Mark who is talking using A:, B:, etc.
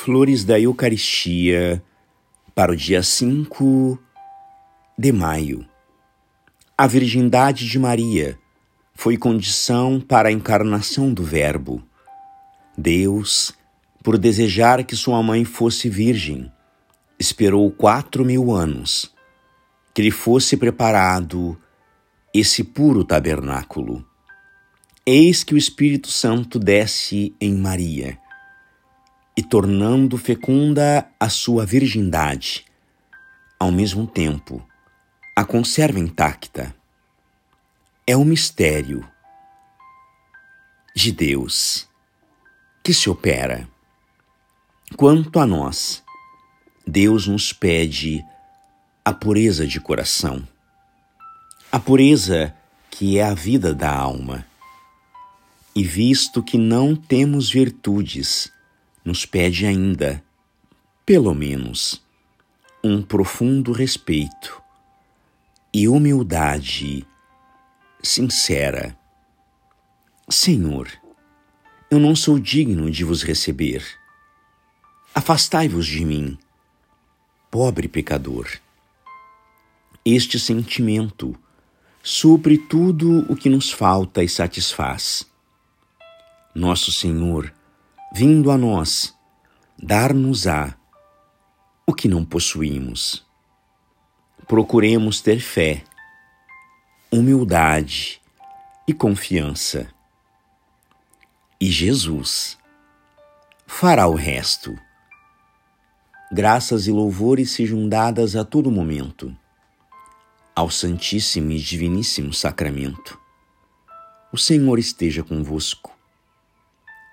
A: Flores da Eucaristia para o dia 5 de maio. A virgindade de Maria foi condição para a encarnação do Verbo. Deus, por desejar que sua mãe fosse virgem, esperou quatro mil anos que lhe fosse preparado esse puro tabernáculo. Eis que o Espírito Santo desce em Maria e tornando fecunda a sua virgindade, ao mesmo tempo a conserva intacta. É o mistério de Deus que se opera. Quanto a nós, Deus nos pede a pureza de coração, a pureza que é a vida da alma. E visto que não temos virtudes, nos pede ainda, pelo menos, um profundo respeito e humildade sincera. Senhor, eu não sou digno de vos receber. Afastai-vos de mim, pobre pecador. Este sentimento supre tudo o que nos falta e satisfaz. Nosso Senhor vindo a nós, dar-nos-á o que não possuímos. Procuremos ter fé, humildade e confiança. E Jesus fará o resto. Graças e louvores sejam dadas a todo momento ao Santíssimo e Diviníssimo Sacramento. O Senhor esteja convosco